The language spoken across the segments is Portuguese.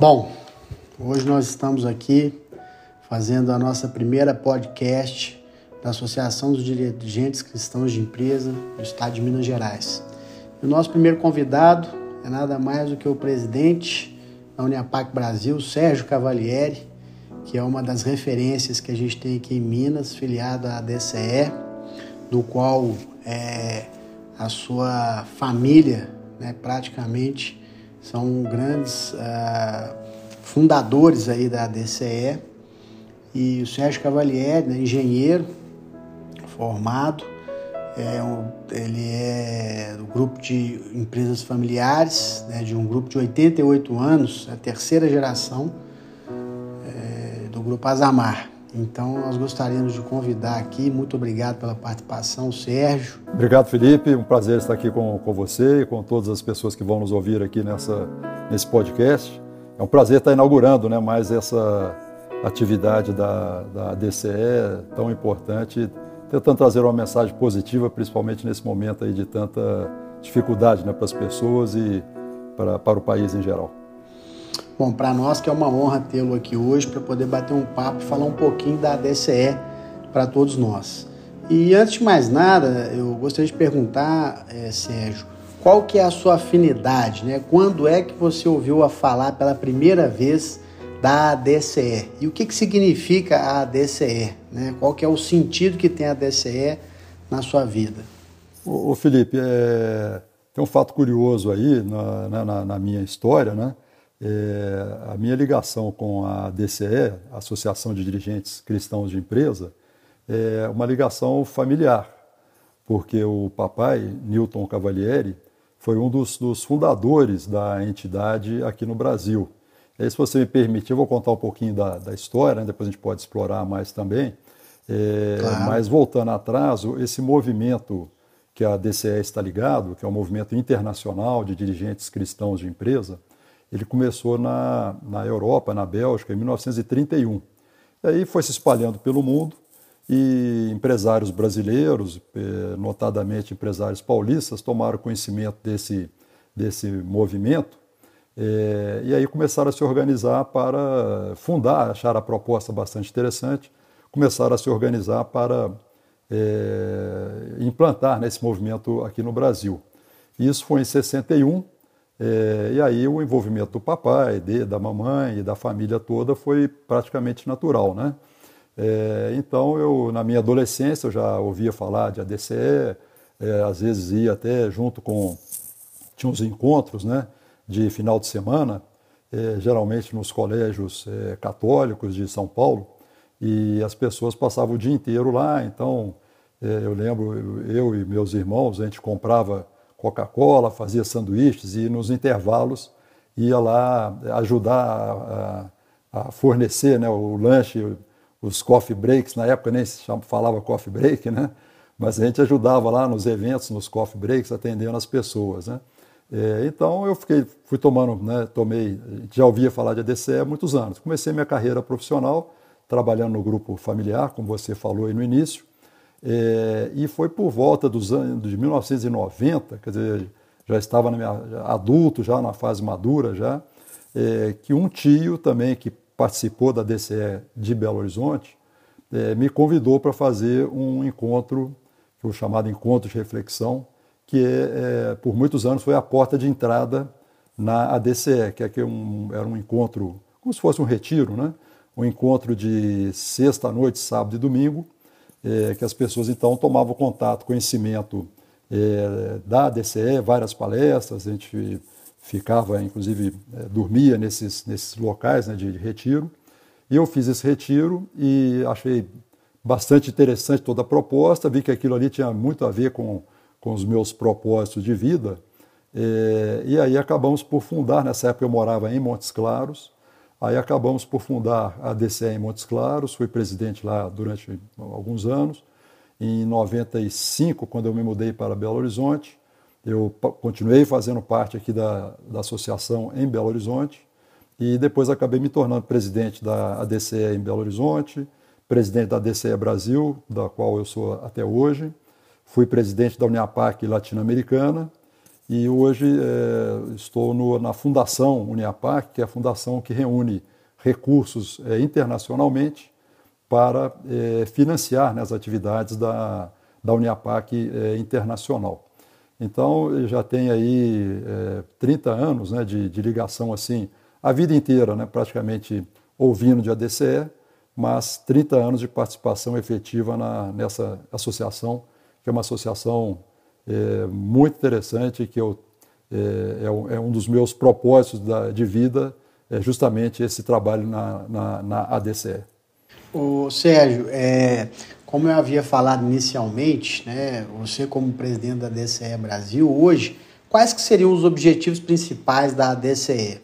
Bom, hoje nós estamos aqui fazendo a nossa primeira podcast da Associação dos Dirigentes Cristãos de Empresa do Estado de Minas Gerais. E o nosso primeiro convidado é nada mais do que o presidente da Uniapac Brasil, Sérgio Cavalieri, que é uma das referências que a gente tem aqui em Minas, filiado à DCE, do qual é, a sua família, né, praticamente, são grandes uh, fundadores aí da DCE. E o Sérgio Cavalieri, né, engenheiro formado, é um, ele é do grupo de empresas familiares, né, de um grupo de 88 anos, a terceira geração é, do grupo Azamar. Então, nós gostaríamos de convidar aqui, muito obrigado pela participação, Sérgio. Obrigado, Felipe. Um prazer estar aqui com, com você e com todas as pessoas que vão nos ouvir aqui nessa, nesse podcast. É um prazer estar inaugurando né, mais essa atividade da, da DCE tão importante, tentando trazer uma mensagem positiva, principalmente nesse momento aí de tanta dificuldade né, para as pessoas e para, para o país em geral. Bom, para nós que é uma honra tê-lo aqui hoje para poder bater um papo e falar um pouquinho da DCE para todos nós. E antes de mais nada, eu gostaria de perguntar, é, Sérgio, qual que é a sua afinidade, né? Quando é que você ouviu a falar pela primeira vez da ADCE? E o que, que significa a ADCE? Né? Qual que é o sentido que tem a ADCE na sua vida? Ô, Felipe, é... tem um fato curioso aí na, na, na minha história, né? É, a minha ligação com a DCE, Associação de Dirigentes Cristãos de Empresa, é uma ligação familiar, porque o papai, Newton Cavalieri, foi um dos, dos fundadores da entidade aqui no Brasil. E aí, se você me permitir, eu vou contar um pouquinho da, da história, né? depois a gente pode explorar mais também. É, claro. Mas voltando atrás, esse movimento que a DCE está ligado, que é um movimento internacional de dirigentes cristãos de empresa, ele começou na, na Europa, na Bélgica, em 1931. E aí foi se espalhando pelo mundo e empresários brasileiros, eh, notadamente empresários paulistas, tomaram conhecimento desse, desse movimento é, e aí começaram a se organizar para fundar, acharam a proposta bastante interessante, começaram a se organizar para é, implantar né, esse movimento aqui no Brasil. Isso foi em 61, é, e aí o envolvimento do papai, de, da mamãe e da família toda foi praticamente natural, né? É, então eu, na minha adolescência, eu já ouvia falar de ADCE, é, às vezes ia até junto com, tinha uns encontros, né? De final de semana, é, geralmente nos colégios é, católicos de São Paulo, e as pessoas passavam o dia inteiro lá, então é, eu lembro, eu e meus irmãos, a gente comprava Coca-Cola, fazia sanduíches e nos intervalos ia lá ajudar a, a fornecer né, o lanche, os coffee breaks, na época nem se falava coffee break, né? mas a gente ajudava lá nos eventos, nos coffee breaks, atendendo as pessoas. Né? É, então eu fiquei, fui tomando, né, tomei, já ouvia falar de ADCE há muitos anos. Comecei minha carreira profissional trabalhando no grupo familiar, como você falou aí no início, é, e foi por volta dos anos de 1990, quer dizer, já estava minha, adulto, já na fase madura, já, é, que um tio também que participou da DCE de Belo Horizonte é, me convidou para fazer um encontro, que o chamado encontro de reflexão, que é, é, por muitos anos foi a porta de entrada na ADCE, que, é que um, era um encontro, como se fosse um retiro, né? um encontro de sexta noite, sábado e domingo, é, que as pessoas então tomavam contato, conhecimento é, da DCE, várias palestras, a gente ficava, inclusive, é, dormia nesses, nesses locais né, de, de retiro. E eu fiz esse retiro e achei bastante interessante toda a proposta, vi que aquilo ali tinha muito a ver com, com os meus propósitos de vida. É, e aí acabamos por fundar, nessa época eu morava em Montes Claros, Aí acabamos por fundar a DCE em Montes Claros, fui presidente lá durante alguns anos. Em 95, quando eu me mudei para Belo Horizonte, eu continuei fazendo parte aqui da, da associação em Belo Horizonte e depois acabei me tornando presidente da ADCE em Belo Horizonte, presidente da DCE Brasil, da qual eu sou até hoje, fui presidente da Uniapac Latino-Americana e hoje é, estou no, na Fundação Uniapac, que é a fundação que reúne recursos é, internacionalmente para é, financiar né, as atividades da, da Uniapac é, internacional. Então, já tem aí 30 anos né, de, de, ligação assim, a vida inteira, né, praticamente ouvindo de ADCE, mas 30 anos de participação efetiva na, nessa associação, que é uma associação é, muito interessante, que eu, é, é, um, é, um dos meus propósitos da, de vida, é justamente esse trabalho na, na, na ADCE. O Sérgio, é, como eu havia falado inicialmente, né, você como presidente da DCE Brasil, hoje, quais que seriam os objetivos principais da DCE?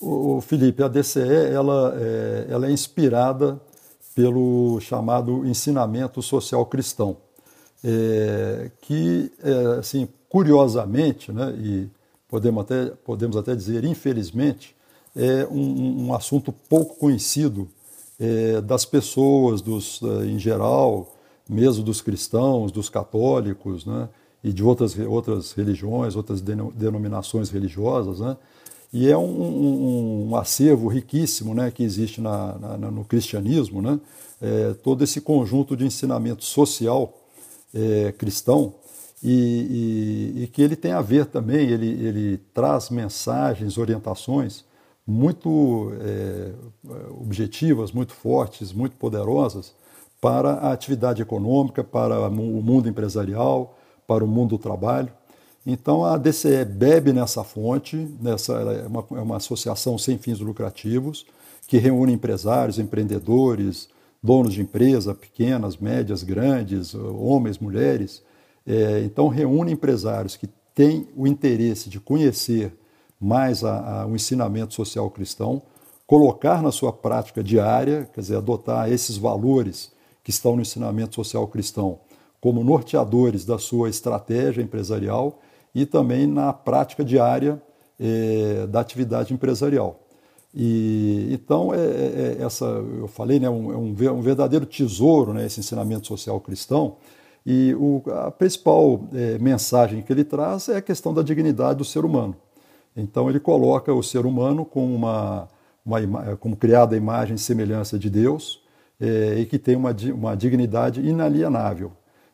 O, Felipe, a DCE ela é, ela é inspirada pelo chamado ensinamento social cristão é, que, é, assim, curiosamente, né, e podemos até, podemos até dizer infelizmente, é um, um assunto pouco conhecido é, das pessoas, dos, é, em geral, mesmo dos cristãos, dos católicos, né, e de outras, outras religiões, outras denominações religiosas, né, e é um, um, um, acervo riquíssimo né, que existe na, na, no cristianismo, né, é, todo esse conjunto de ensinamento social é, cristão e, e, e, que ele tem a ver também, ele, ele traz mensagens, orientações muito é, objetivas, muito fortes, muito poderosas para a atividade econômica, para o mundo empresarial, para o mundo do trabalho. Então a DCE bebe nessa fonte, nessa, é, uma, é uma associação sem fins lucrativos que reúne empresários, empreendedores, donos de empresa, pequenas, médias, grandes, homens, mulheres. É, então, reúne empresários que têm o interesse de conhecer mais a, a, o ensinamento social cristão, colocar na sua prática diária, quer dizer, adotar esses valores que estão no ensinamento social cristão como norteadores da sua estratégia empresarial e também na prática diária é, da atividade empresarial. E, então, é, é, é, essa, eu falei, né, um, é um, um verdadeiro tesouro né, esse ensinamento social cristão. E o, a principal é, mensagem que ele traz é a questão da dignidade do ser humano. Então, ele coloca o ser humano como, uma, uma, como criado à imagem e semelhança de Deus é, e que tem uma, uma dignidade inalienável.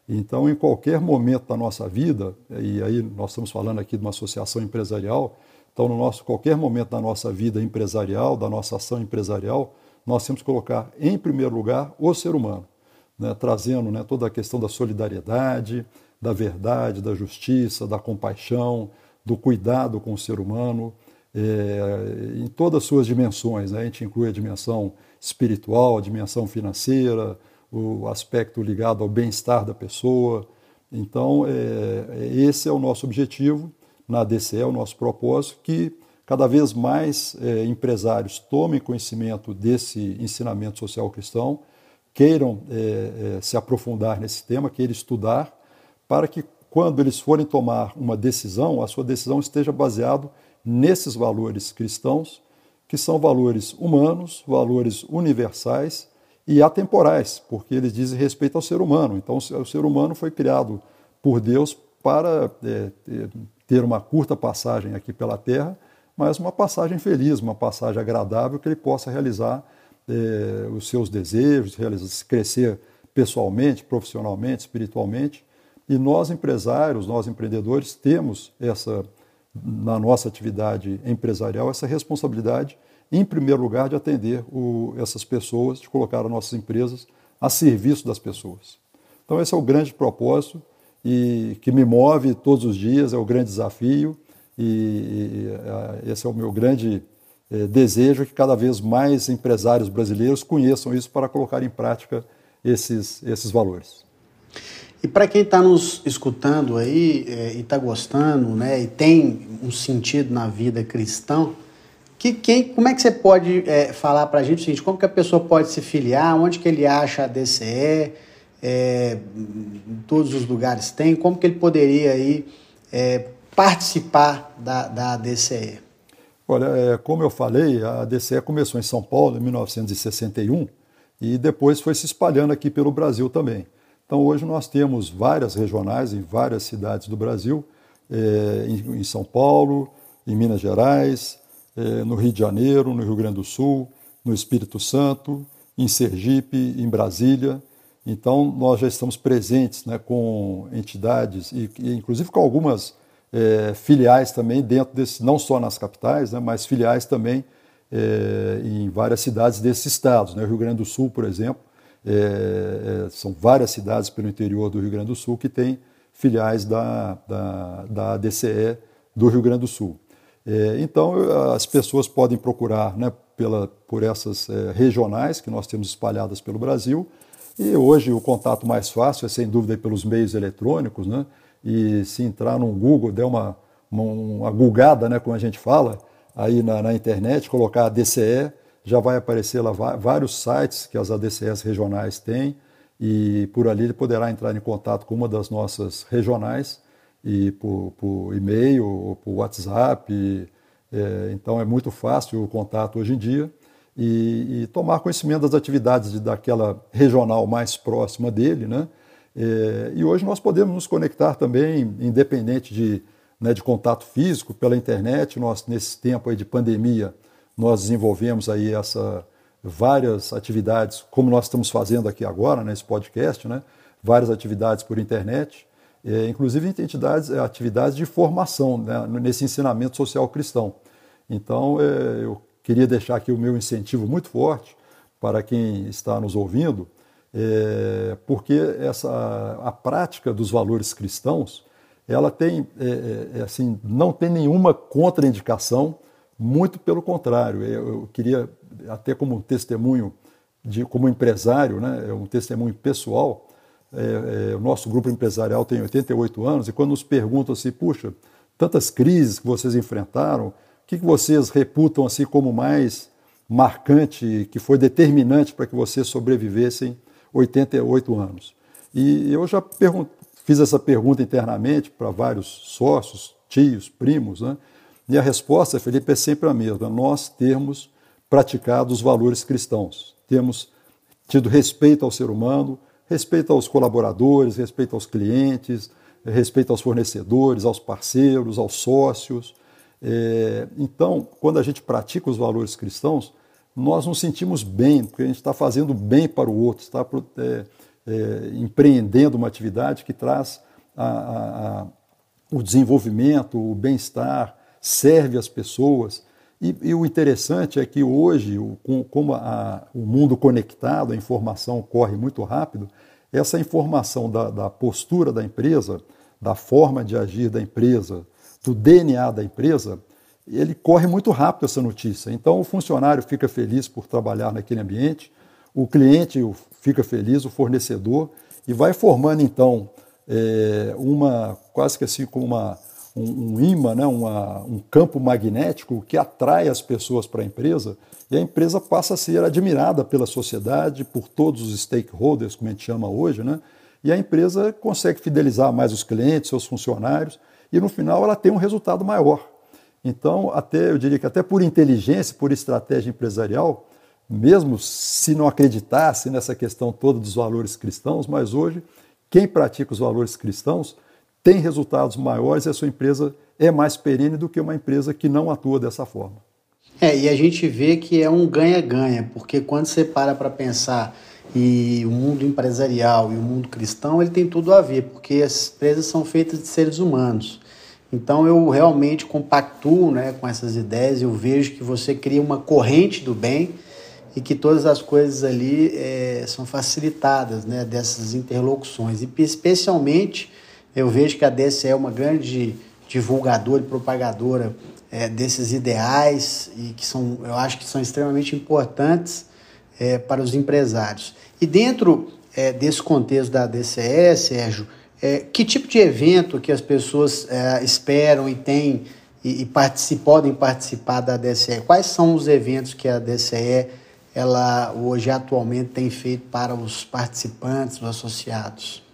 Então, em qualquer momento da nossa vida, e aí nós estamos falando aqui de uma associação empresarial, então, no nosso qualquer momento da nossa vida empresarial, da nossa ação empresarial, nós temos que colocar em primeiro lugar o ser humano, né, trazendo né, toda a questão da solidariedade, da verdade, da justiça, da compaixão, do cuidado com o ser humano, é, em todas as suas dimensões. Né? A gente inclui a dimensão espiritual, a dimensão financeira, o aspecto ligado ao bem-estar da pessoa. Então, é, esse é o nosso objetivo na DCE, o nosso propósito, que cada vez mais é, empresários tomem conhecimento desse ensinamento social cristão, queiram é, é, se aprofundar nesse tema, queiram estudar, para que quando eles forem tomar uma decisão, a sua decisão esteja baseada nesses valores cristãos, que são valores humanos, valores universais e atemporais, porque eles dizem respeito ao ser humano. Então, o ser humano foi criado por Deus para é, ter uma curta passagem aqui pela Terra, mas uma passagem feliz, uma passagem agradável que ele possa realizar eh, os seus desejos, realizar, crescer pessoalmente, profissionalmente, espiritualmente. E nós empresários, nós empreendedores temos essa na nossa atividade empresarial essa responsabilidade, em primeiro lugar, de atender o, essas pessoas, de colocar as nossas empresas a serviço das pessoas. Então esse é o grande propósito e que me move todos os dias, é o grande desafio e, e é, esse é o meu grande é, desejo que cada vez mais empresários brasileiros conheçam isso para colocar em prática esses, esses valores. E para quem está nos escutando aí é, e está gostando, né, e tem um sentido na vida cristã, que, quem, como é que você pode é, falar para a gente o seguinte, como que a pessoa pode se filiar, onde que ele acha a DCE, é, em todos os lugares tem, como que ele poderia aí, é, participar da, da DCE? Olha, é, como eu falei, a DCE começou em São Paulo em 1961 e depois foi se espalhando aqui pelo Brasil também. Então hoje nós temos várias regionais em várias cidades do Brasil é, em, em, São Paulo, em Minas Gerais, é, no Rio de Janeiro, no Rio Grande do Sul, no Espírito Santo, em Sergipe, em Brasília. Então, nós já estamos presentes né, com entidades, e, e inclusive com algumas é, filiais também dentro desse, não só nas capitais, né, mas filiais também é, em várias cidades desses estados. Né? Rio Grande do Sul, por exemplo, é, são várias cidades pelo interior do Rio Grande do Sul que têm filiais da, da, da DCE do Rio Grande do Sul. Então, as pessoas podem procurar né, pela, por essas regionais que nós temos espalhadas pelo Brasil. E hoje o contato mais fácil é, sem dúvida, pelos meios eletrônicos. Né? E se entrar no Google, der uma, uma, uma gulgada, né, como a gente fala, aí na, na internet, colocar a DCE, já vai aparecer lá vários sites que as ADCEs regionais têm e por ali ele poderá entrar em contato com uma das nossas regionais e por, por e-mail ou por WhatsApp. E, é, então é muito fácil o contato hoje em dia e, e tomar conhecimento das atividades de, daquela regional mais próxima dele, né? É, e hoje nós podemos nos conectar também, independente de, né, de contato físico, pela internet. Nós, nesse tempo de pandemia, nós desenvolvemos aí essa várias atividades, como nós estamos fazendo aqui agora nesse podcast, né? várias atividades por internet, é, inclusive entidades, atividades de formação né? nesse ensinamento social cristão. Então, é, eu queria deixar aqui o meu incentivo muito forte para quem está nos ouvindo, é, porque essa, a prática dos valores cristãos, ela tem, é, é, assim, não tem nenhuma contraindicação muito pelo contrário, eu, queria, até como testemunho, de, como empresário, né, é um testemunho pessoal, é, é, o nosso grupo empresarial tem 88 anos e quando nos perguntam assim, puxa, tantas crises que vocês enfrentaram, que, que vocês reputam assim como mais marcante, que foi determinante para que vocês sobrevivessem 88 anos? E eu já fiz essa pergunta internamente para vários sócios, tios, primos, né? E a resposta, Felipe, é sempre a mesma: nós temos praticado os valores cristãos, temos tido respeito ao ser humano, respeito aos colaboradores, respeito aos clientes, respeito aos fornecedores, aos parceiros, aos sócios. É, então, quando a gente pratica os valores cristãos, nós nos sentimos bem, porque a gente está fazendo bem para o outro, está é, é, empreendendo uma atividade que traz a, a, a, o desenvolvimento, o bem-estar, serve as pessoas. E, e, o interessante é que hoje, com, como o mundo conectado, a informação corre muito rápido, essa informação da, da, postura da empresa, da forma de agir da empresa, do DNA da empresa, ele corre muito rápido essa notícia. Então o funcionário fica feliz por trabalhar naquele ambiente, o cliente fica feliz, o fornecedor, e vai formando então é, uma quase que assim como uma um, um imã, né, uma, um campo magnético que atrai as pessoas para a empresa e a empresa passa a ser admirada pela sociedade, por todos os stakeholders, como a gente chama hoje, né? e a empresa consegue fidelizar mais os clientes, seus funcionários, e no final ela tem um resultado maior. Então, até eu diria que até por inteligência, por estratégia empresarial, mesmo se não acreditasse nessa questão toda dos valores cristãos, mas hoje quem pratica os valores cristãos tem resultados maiores e a sua empresa é mais perene do que uma empresa que não atua dessa forma. É, e a gente vê que é um ganha-ganha, porque quando você para para pensar e o mundo empresarial e o mundo cristão, ele tem tudo a ver, porque as empresas são feitas de seres humanos. Então eu realmente compactuo né, com essas ideias, eu vejo que você cria uma corrente do bem e que todas as coisas ali é, são facilitadas né, dessas interlocuções, e especialmente eu vejo que a DSE é uma grande divulgadora e propagadora é, desses ideais e que são, eu acho que são extremamente importantes é, para os empresários. E dentro é, desse contexto da DCE, Sérgio, é, que tipo de evento que as pessoas é, esperam e têm e, e particip, podem participar da DCE? Quais são os eventos que a DCE ela hoje atualmente tem feito para os participantes, os associados?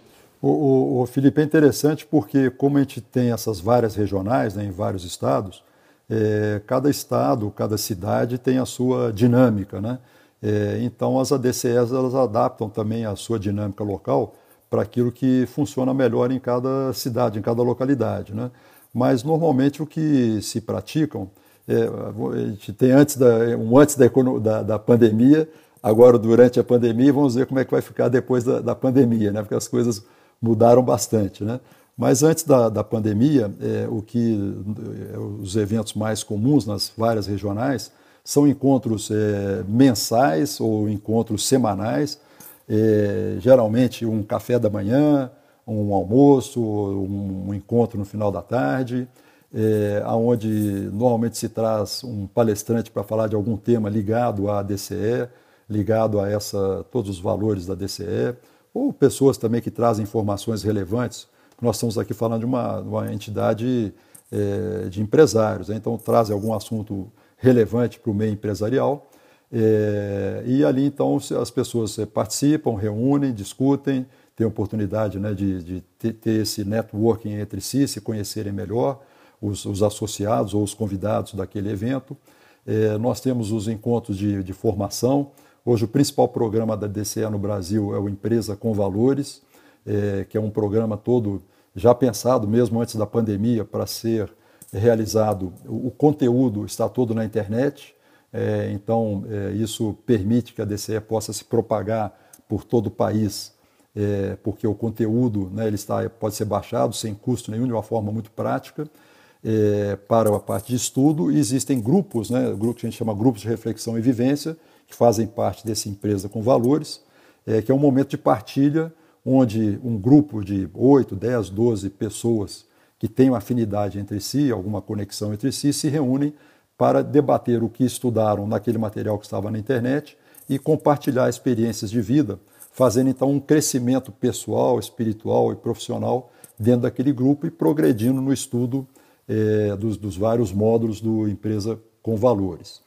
O, o, o, Felipe é interessante porque, como a gente tem essas várias regionais né, em vários estados, é, cada estado, cada cidade tem a sua dinâmica. Né? É, então, as ADCEs elas adaptam também a sua dinâmica local para aquilo que funciona melhor em cada cidade, em cada localidade. Né? mas normalmente o que se praticam, é, a gente tem antes da, um antes da, da, da pandemia, agora durante a pandemia, vamos ver como é que vai ficar depois da, da pandemia, né? porque as coisas mudaram bastante. Né? Mas antes da, da pandemia, é, o que é, os eventos mais comuns nas várias regionais são encontros é, mensais ou encontros semanais, é, geralmente um café da manhã, um almoço, um, encontro no final da tarde, é, onde normalmente se traz um palestrante para falar de algum tema ligado à DCE, ligado a essa, todos os valores da DCE, ou pessoas também que trazem informações relevantes. Nós estamos aqui falando de uma, uma entidade é, de empresários, né? então trazem algum assunto relevante para o meio empresarial. É, e ali, então, as pessoas é, participam, reúnem, discutem, têm oportunidade né, de, de ter, esse networking entre si, se conhecerem melhor, os, os associados ou os convidados daquele evento. É, nós temos os encontros de, de formação, Hoje, o principal programa da DCE no Brasil é o Empresa com Valores, é, que é um programa todo já pensado, mesmo antes da pandemia, para ser realizado. O, conteúdo está todo na internet, é, então é, isso permite que a DCE possa se propagar por todo o país, é, porque o conteúdo né, ele está, pode ser baixado sem custo nenhum, de uma forma muito prática. É, para a parte de estudo, e existem grupos, né, que a gente chama grupos de reflexão e vivência, que fazem parte dessa empresa com valores, é, que é um momento de partilha onde um grupo de 8, 10, 12 pessoas que uma afinidade entre si, alguma conexão entre si, se reúnem para debater o que estudaram naquele material que estava na internet e compartilhar experiências de vida, fazendo então um crescimento pessoal, espiritual e profissional dentro daquele grupo e progredindo no estudo é, dos, dos vários módulos do Empresa com Valores.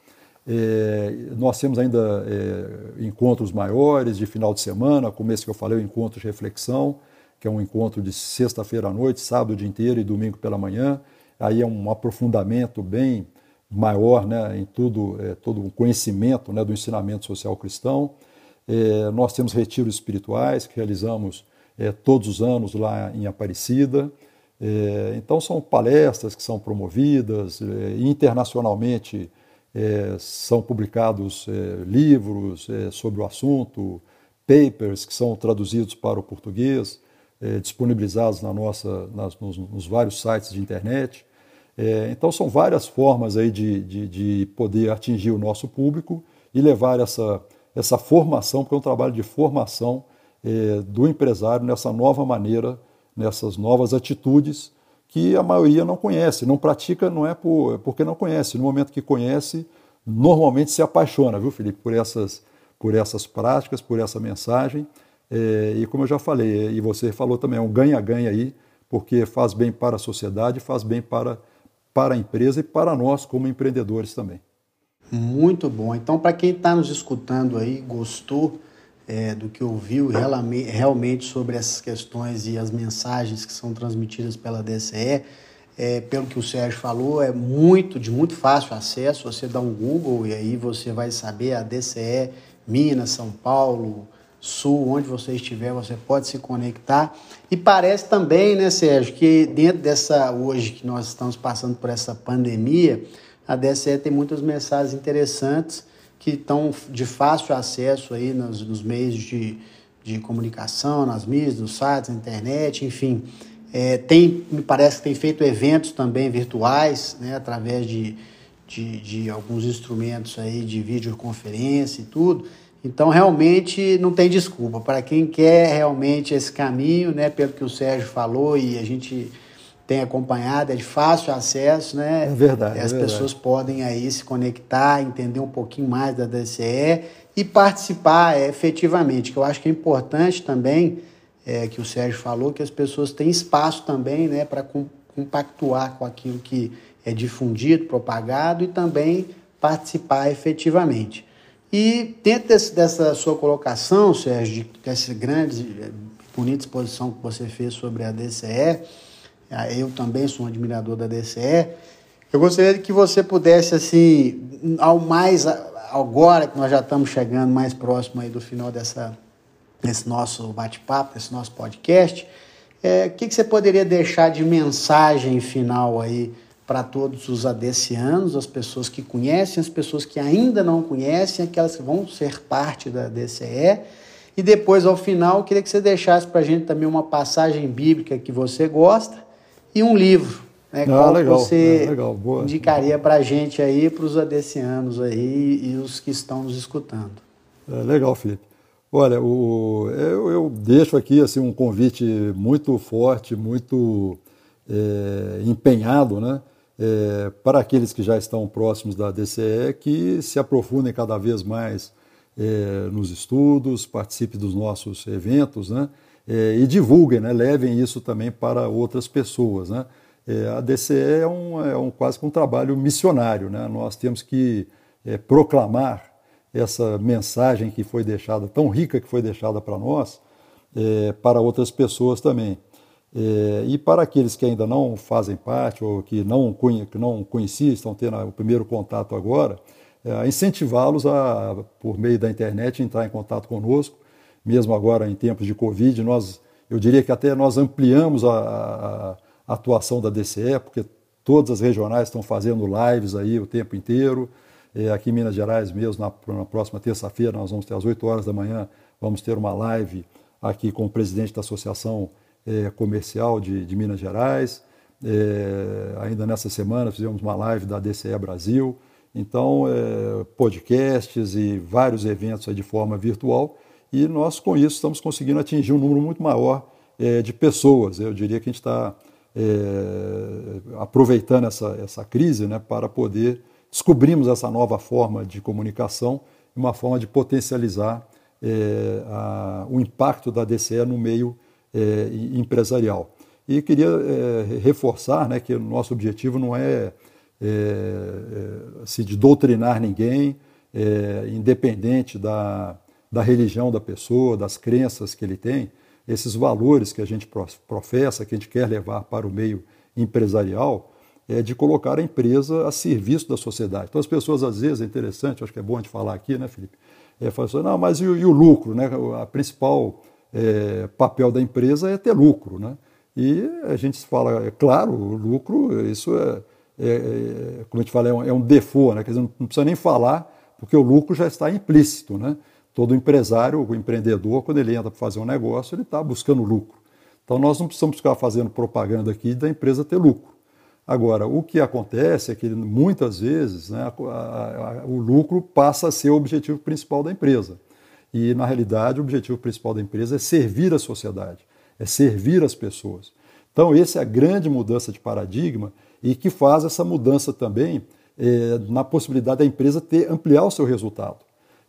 É, nós temos ainda é, encontros maiores de final de semana, como esse que eu falei, o encontro de reflexão, que é um encontro de sexta-feira à noite, sábado o dia inteiro e domingo pela manhã. Aí é um aprofundamento bem maior né, em tudo, é, todo o conhecimento né, do ensinamento social cristão. É, nós temos retiros espirituais que realizamos é, todos os anos lá em Aparecida. É, então são palestras que são promovidas internacionalmente é, são publicados é, livros é, sobre o assunto, papers que são traduzidos para o português, é, disponibilizados na nossa, nas, nos, nos, vários sites de internet. É, então são várias formas aí de, de, de, poder atingir o nosso público e levar essa, essa formação, porque é um trabalho de formação é, do empresário nessa nova maneira, nessas novas atitudes que a maioria não conhece, não pratica, não é por, é porque não conhece. No momento que conhece, normalmente se apaixona, viu, Felipe, por essas, por essas práticas, por essa mensagem. É, e como eu já falei, e você falou também, é um ganha-ganha aí, porque faz bem para a sociedade, faz bem para, para a empresa e para nós como empreendedores também. Muito bom. Então, para quem está nos escutando aí, gostou é, do que ouviu realmente sobre essas questões e as mensagens que são transmitidas pela DCE. É, pelo que o Sérgio falou, é muito de muito fácil acesso. Você dá um Google e aí você vai saber a DCE, Minas, São Paulo, Sul, onde você estiver, você pode se conectar. E parece também, né, Sérgio, que dentro dessa hoje que nós estamos passando por essa pandemia, a DCE tem muitas mensagens interessantes que estão de fácil acesso aí nos, nos meios de, de comunicação, nas mídias, nos sites, na internet, enfim. É, tem, me parece que tem feito eventos também virtuais, né, através de, de, de alguns instrumentos aí de videoconferência e tudo. Então, realmente, não tem desculpa. Para quem quer realmente esse caminho, né, pelo que o Sérgio falou e a gente tem acompanhado, é de fácil acesso, né? É verdade. E as é pessoas verdade. podem aí se conectar, entender um pouquinho mais da DCE e participar é, efetivamente, que eu acho que é importante também, é, que o Sérgio falou, que as pessoas têm espaço também, né, para compactuar com aquilo que é difundido, propagado e também participar efetivamente. E dentro desse, dessa sua colocação, Sérgio, dessa grande, bonita exposição que você fez sobre a DCE, eu também sou um admirador da DCE. Eu gostaria que você pudesse, assim, ao mais agora que nós já estamos chegando mais próximo aí do final dessa, desse nosso bate-papo, desse nosso podcast, É, o que, que você poderia deixar de mensagem final aí para todos os adecianos, as pessoas que conhecem, as pessoas que ainda não conhecem, aquelas que vão ser parte da DCE? E depois, ao final, queria que você deixasse para a gente também uma passagem bíblica que você gosta e um livro. Né, ah, qual legal, você ah, legal, boa. indicaria para a gente aí, para os adecianos aí e os que estão nos escutando? É, legal, Felipe. Olha, o, eu, eu, deixo aqui assim, um convite muito forte, muito é, empenhado, né? É, para aqueles que já estão próximos da DCE, que se aprofundem cada vez mais é, nos estudos, participem dos nossos eventos, né? É, e divulguem, né? levem isso também para outras pessoas. Né? É, a DCE é, um, é um, quase que um trabalho missionário. Né? Nós temos que é, proclamar essa mensagem que foi deixada, tão rica que foi deixada para nós, é, para outras pessoas também. É, e para aqueles que ainda não fazem parte ou que não, que não conheciam, estão tendo o primeiro contato agora, é, incentivá-los a, por meio da internet, entrar em contato conosco. Mesmo agora em tempos de Covid, nós, eu diria que até nós ampliamos a, a, a atuação da DCE, porque todas as regionais estão fazendo lives aí o tempo inteiro. É, aqui em Minas Gerais mesmo, na, na próxima terça-feira, nós vamos ter às 8 horas da manhã, vamos ter uma live aqui com o presidente da Associação é, Comercial de, de, Minas Gerais. É, ainda nessa semana fizemos uma live da DCE Brasil. Então, é, podcasts e vários eventos de forma virtual. E nós, com isso, estamos conseguindo atingir um número muito maior é, de pessoas. Eu diria que a gente está é, aproveitando essa, essa crise né, para poder descobrirmos essa nova forma de comunicação, uma forma de potencializar é, a, o impacto da DCE no meio é, empresarial. E queria é, reforçar né, que o nosso objetivo não é, é assim, de doutrinar ninguém, independente da, da religião da pessoa, das crenças que ele tem, esses valores que a gente professa, que a gente quer levar para o meio empresarial, é de colocar a empresa a serviço da sociedade. Então as pessoas às vezes, é interessante, acho que é bom a gente falar aqui, né, Felipe? É, falam assim, não, mas e, e o lucro, né? A principal é, papel da empresa é ter lucro, né? E a gente fala, é claro, lucro, isso é, é, é como a gente fala, é um, é um default, né? Quer dizer, não precisa nem falar, porque o lucro já está implícito, né? Todo empresário, o empreendedor, quando ele entra para fazer um negócio, ele está buscando lucro. Então nós não precisamos ficar fazendo propaganda aqui da empresa ter lucro. Agora, o que acontece é que muitas vezes né, a, a, a, o lucro passa a ser o objetivo principal da empresa. E, na realidade, o objetivo principal da empresa é servir a sociedade, é servir as pessoas. Então, essa é a grande mudança de paradigma e que faz essa mudança também é, na possibilidade da empresa ter ampliar o seu resultado,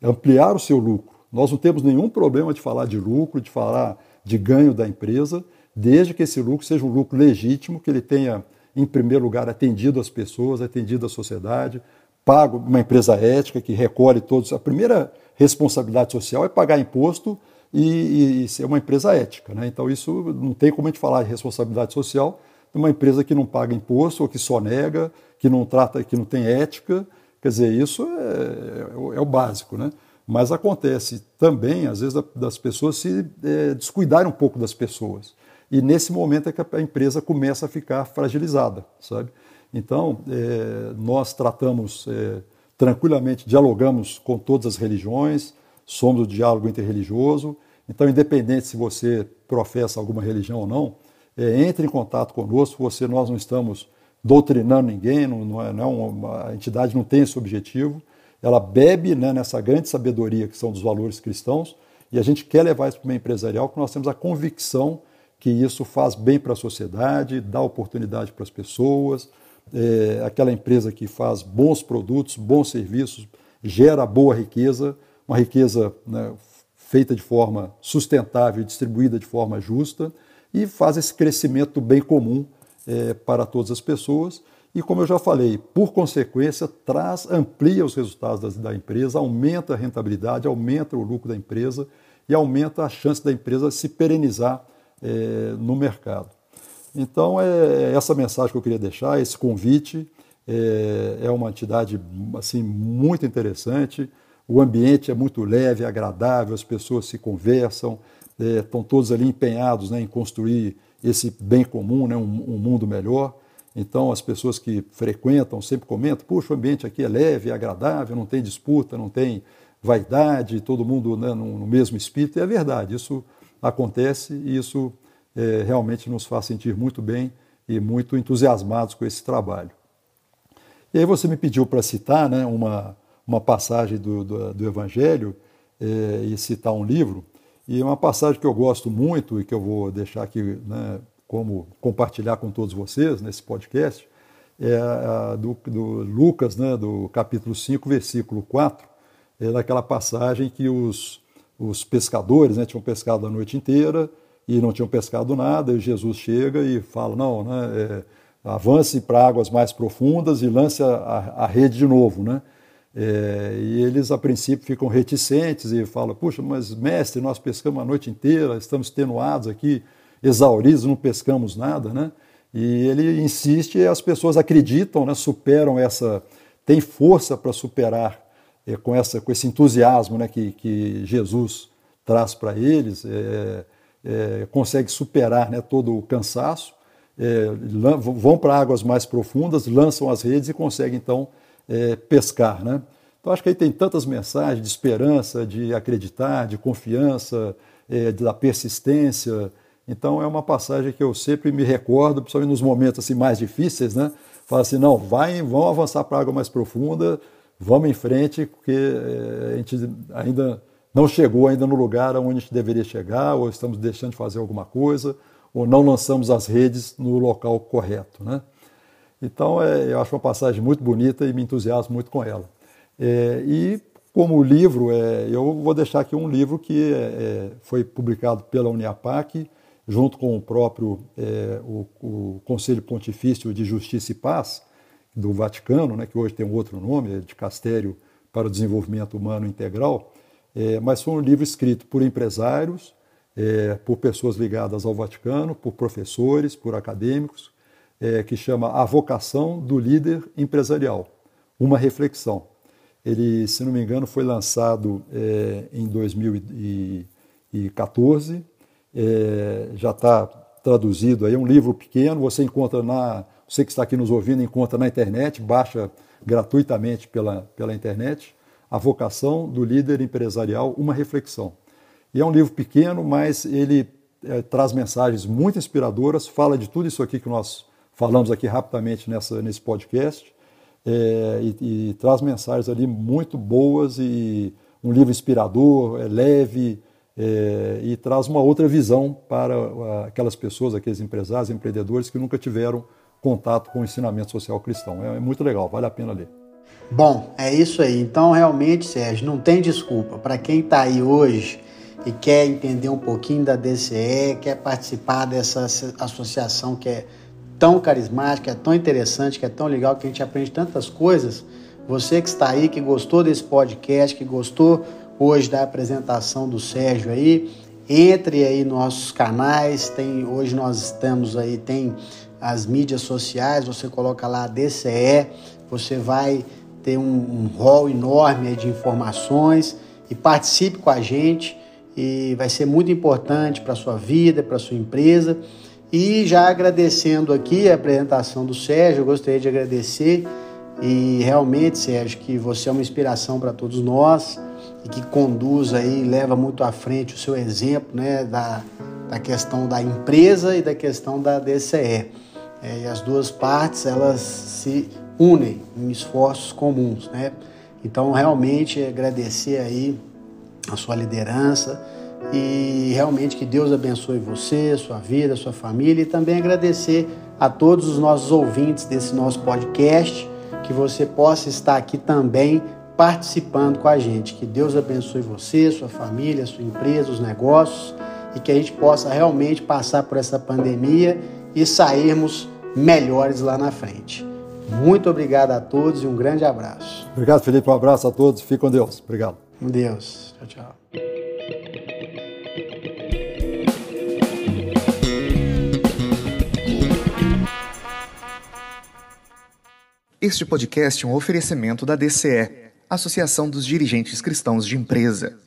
ampliar o seu lucro. Nós não temos nenhum problema de falar de lucro, de falar de ganho da empresa, desde que esse lucro seja um lucro legítimo, que ele tenha em primeiro lugar, atendido as pessoas, atendido a sociedade, pago uma empresa ética que recolhe todos. A primeira responsabilidade social é pagar imposto e, e ser uma empresa ética. Né? Então, isso não tem como a gente falar de responsabilidade social de uma empresa que não paga imposto ou que só nega, que não trata, que não tem ética. Quer dizer, isso é, é, é o básico. Né? Mas acontece também, às vezes, das pessoas se é, descuidarem um pouco das pessoas. E nesse momento é que a empresa começa a ficar fragilizada, sabe? Então, é, nós tratamos é, tranquilamente, dialogamos com todas as religiões, somos o diálogo interreligioso. Então, independente se você professa alguma religião ou não, é, entre em contato conosco. Você, nós não estamos doutrinando ninguém, não, não é, não, é uma, a entidade não tem esse objetivo. Ela bebe né, nessa grande sabedoria que são dos valores cristãos e a gente quer levar isso para o meio empresarial, porque nós temos a convicção que isso faz bem para a sociedade, dá oportunidade para as pessoas, é, aquela empresa que faz bons produtos, bons serviços, gera boa riqueza, uma riqueza né, feita de forma sustentável, distribuída de forma justa e faz esse crescimento bem comum é, para todas as pessoas. E como eu já falei, por consequência, traz, amplia os resultados da, da empresa, aumenta a rentabilidade, aumenta o lucro da empresa e aumenta a chance da empresa se perenizar é, no mercado. Então, é essa mensagem que eu queria deixar, esse convite. É, é uma entidade assim, muito interessante. O ambiente é muito leve, agradável, as pessoas se conversam, é, estão todos ali empenhados né, em construir esse bem comum, né, um, um, mundo melhor. Então, as pessoas que frequentam sempre comentam: puxa, o ambiente aqui é leve, é agradável, não tem disputa, não tem vaidade, todo mundo né, no, no, mesmo espírito. E é verdade, isso acontece e isso é, realmente nos faz sentir muito bem e muito entusiasmados com esse trabalho. E aí você me pediu para citar né, uma, uma passagem do, do, do Evangelho é, e citar um livro. E uma passagem que eu gosto muito e que eu vou deixar aqui né, como compartilhar com todos vocês nesse podcast é a do, do Lucas, né, do capítulo 5, versículo 4, é daquela passagem que os, os pescadores né, tinham pescado a noite inteira e não tinham pescado nada, e Jesus chega e fala, não, né, é, avance para águas mais profundas e lance a, a, a rede de novo, né? É, e eles, a princípio, ficam reticentes e falam: Puxa, mas mestre, nós pescamos a noite inteira, estamos tenuados aqui, exauridos, não pescamos nada, né? E ele insiste e as pessoas acreditam, né, superam essa, tem força para superar é, com, essa, com esse entusiasmo né, que, que Jesus traz para eles, é, é, consegue superar né, todo o cansaço, é, vão para águas mais profundas, lançam as redes e conseguem então é, pescar. Né? Então, acho que aí tem tantas mensagens de esperança, de acreditar, de confiança, é, da persistência. Então, é uma passagem que eu sempre me recordo, principalmente nos momentos assim, mais difíceis, né? Fala assim, não, vai, vão avançar para a água mais profunda, vamos em frente, porque é, a gente ainda não chegou ainda no lugar onde a gente deveria chegar, ou estamos deixando de fazer alguma coisa, ou não lançamos as redes no local correto, né? Então, é, eu acho uma passagem muito bonita e me entusiasmo muito com ela. É, e como livro, é, eu vou deixar aqui um livro que é, é, foi publicado pela Uniapac, junto com o próprio é, o, o, Conselho Pontifício de Justiça e Paz do Vaticano, né, que hoje tem um outro nome, é de Castério para o Desenvolvimento Humano Integral, mas foi um livro escrito por empresários, por pessoas ligadas ao Vaticano, por professores, por acadêmicos, é, que chama A Vocação do Líder Empresarial, uma reflexão. Ele, se não me engano, foi lançado é, em 2014, é, já está traduzido aí, é um livro pequeno, você encontra na, você que está aqui nos ouvindo, encontra na internet, baixa gratuitamente pela, pela internet, A Vocação do Líder Empresarial, uma reflexão. E é um livro pequeno, mas ele é, traz mensagens muito inspiradoras, fala de tudo isso aqui que nós falamos aqui rapidamente nessa, nesse podcast, é, e, e, traz mensagens ali muito boas e um livro inspirador, é leve é, e traz uma outra visão para aquelas pessoas, aqueles empresários, empreendedores que nunca tiveram contato com o ensinamento social cristão. É, é muito legal, vale a pena ler. Bom, é isso aí. Então, realmente, Sérgio, não tem desculpa. Para quem está aí hoje e quer entender um pouquinho da DCE, quer participar dessa associação que é tão carismática, é tão interessante, que é tão legal, que a gente aprende tantas coisas. Você que está aí, que gostou desse podcast, que gostou hoje da apresentação do Sérgio aí, entre aí nos nossos canais. Tem hoje nós estamos aí tem as mídias sociais. Você coloca lá DCE, você vai ter um, um hall enorme de informações e participe com a gente. E vai ser muito importante para a sua vida, para a sua empresa. E já agradecendo aqui a apresentação do Sérgio, eu gostaria de agradecer e realmente, Sérgio, que você é uma inspiração para todos nós e que conduz aí, leva muito à frente o seu exemplo né, da, da questão da empresa e da questão da DCE. É, e as duas partes, elas se unem em esforços comuns, né? Então, realmente, agradecer aí a sua liderança, e realmente que Deus abençoe você, sua vida, sua família e também agradecer a todos os nossos ouvintes desse nosso podcast, que você possa estar aqui também participando com a gente. Que Deus abençoe você, sua família, sua empresa, os negócios e que a gente possa realmente passar por essa pandemia e sairmos melhores lá na frente. Muito obrigado a todos e um grande abraço. Obrigado, Felipe. Um abraço a todos. Fique com Deus. Obrigado. Com Deus. Tchau, tchau. Este podcast é um oferecimento da DCE, Associação dos Dirigentes Cristãos de Empresa.